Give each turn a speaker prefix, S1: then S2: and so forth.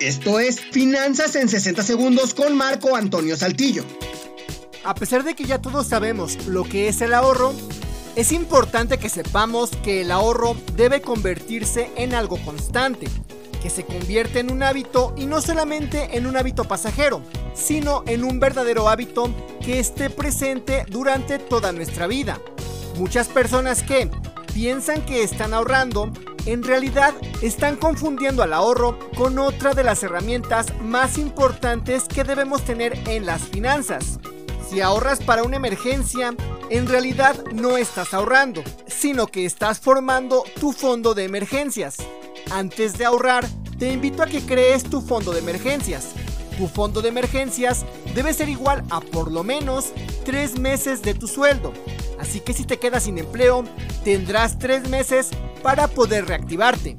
S1: Esto es Finanzas en 60 segundos con Marco Antonio Saltillo.
S2: A pesar de que ya todos sabemos lo que es el ahorro, es importante que sepamos que el ahorro debe convertirse en algo constante, que se convierte en un hábito y no solamente en un hábito pasajero, sino en un verdadero hábito que esté presente durante toda nuestra vida. Muchas personas que piensan que están ahorrando en realidad están confundiendo al ahorro con otra de las herramientas más importantes que debemos tener en las finanzas. Si ahorras para una emergencia, en realidad no estás ahorrando, sino que estás formando tu fondo de emergencias. Antes de ahorrar, te invito a que crees tu fondo de emergencias. Tu fondo de emergencias debe ser igual a por lo menos 3 meses de tu sueldo. Así que si te quedas sin empleo, tendrás 3 meses para poder reactivarte.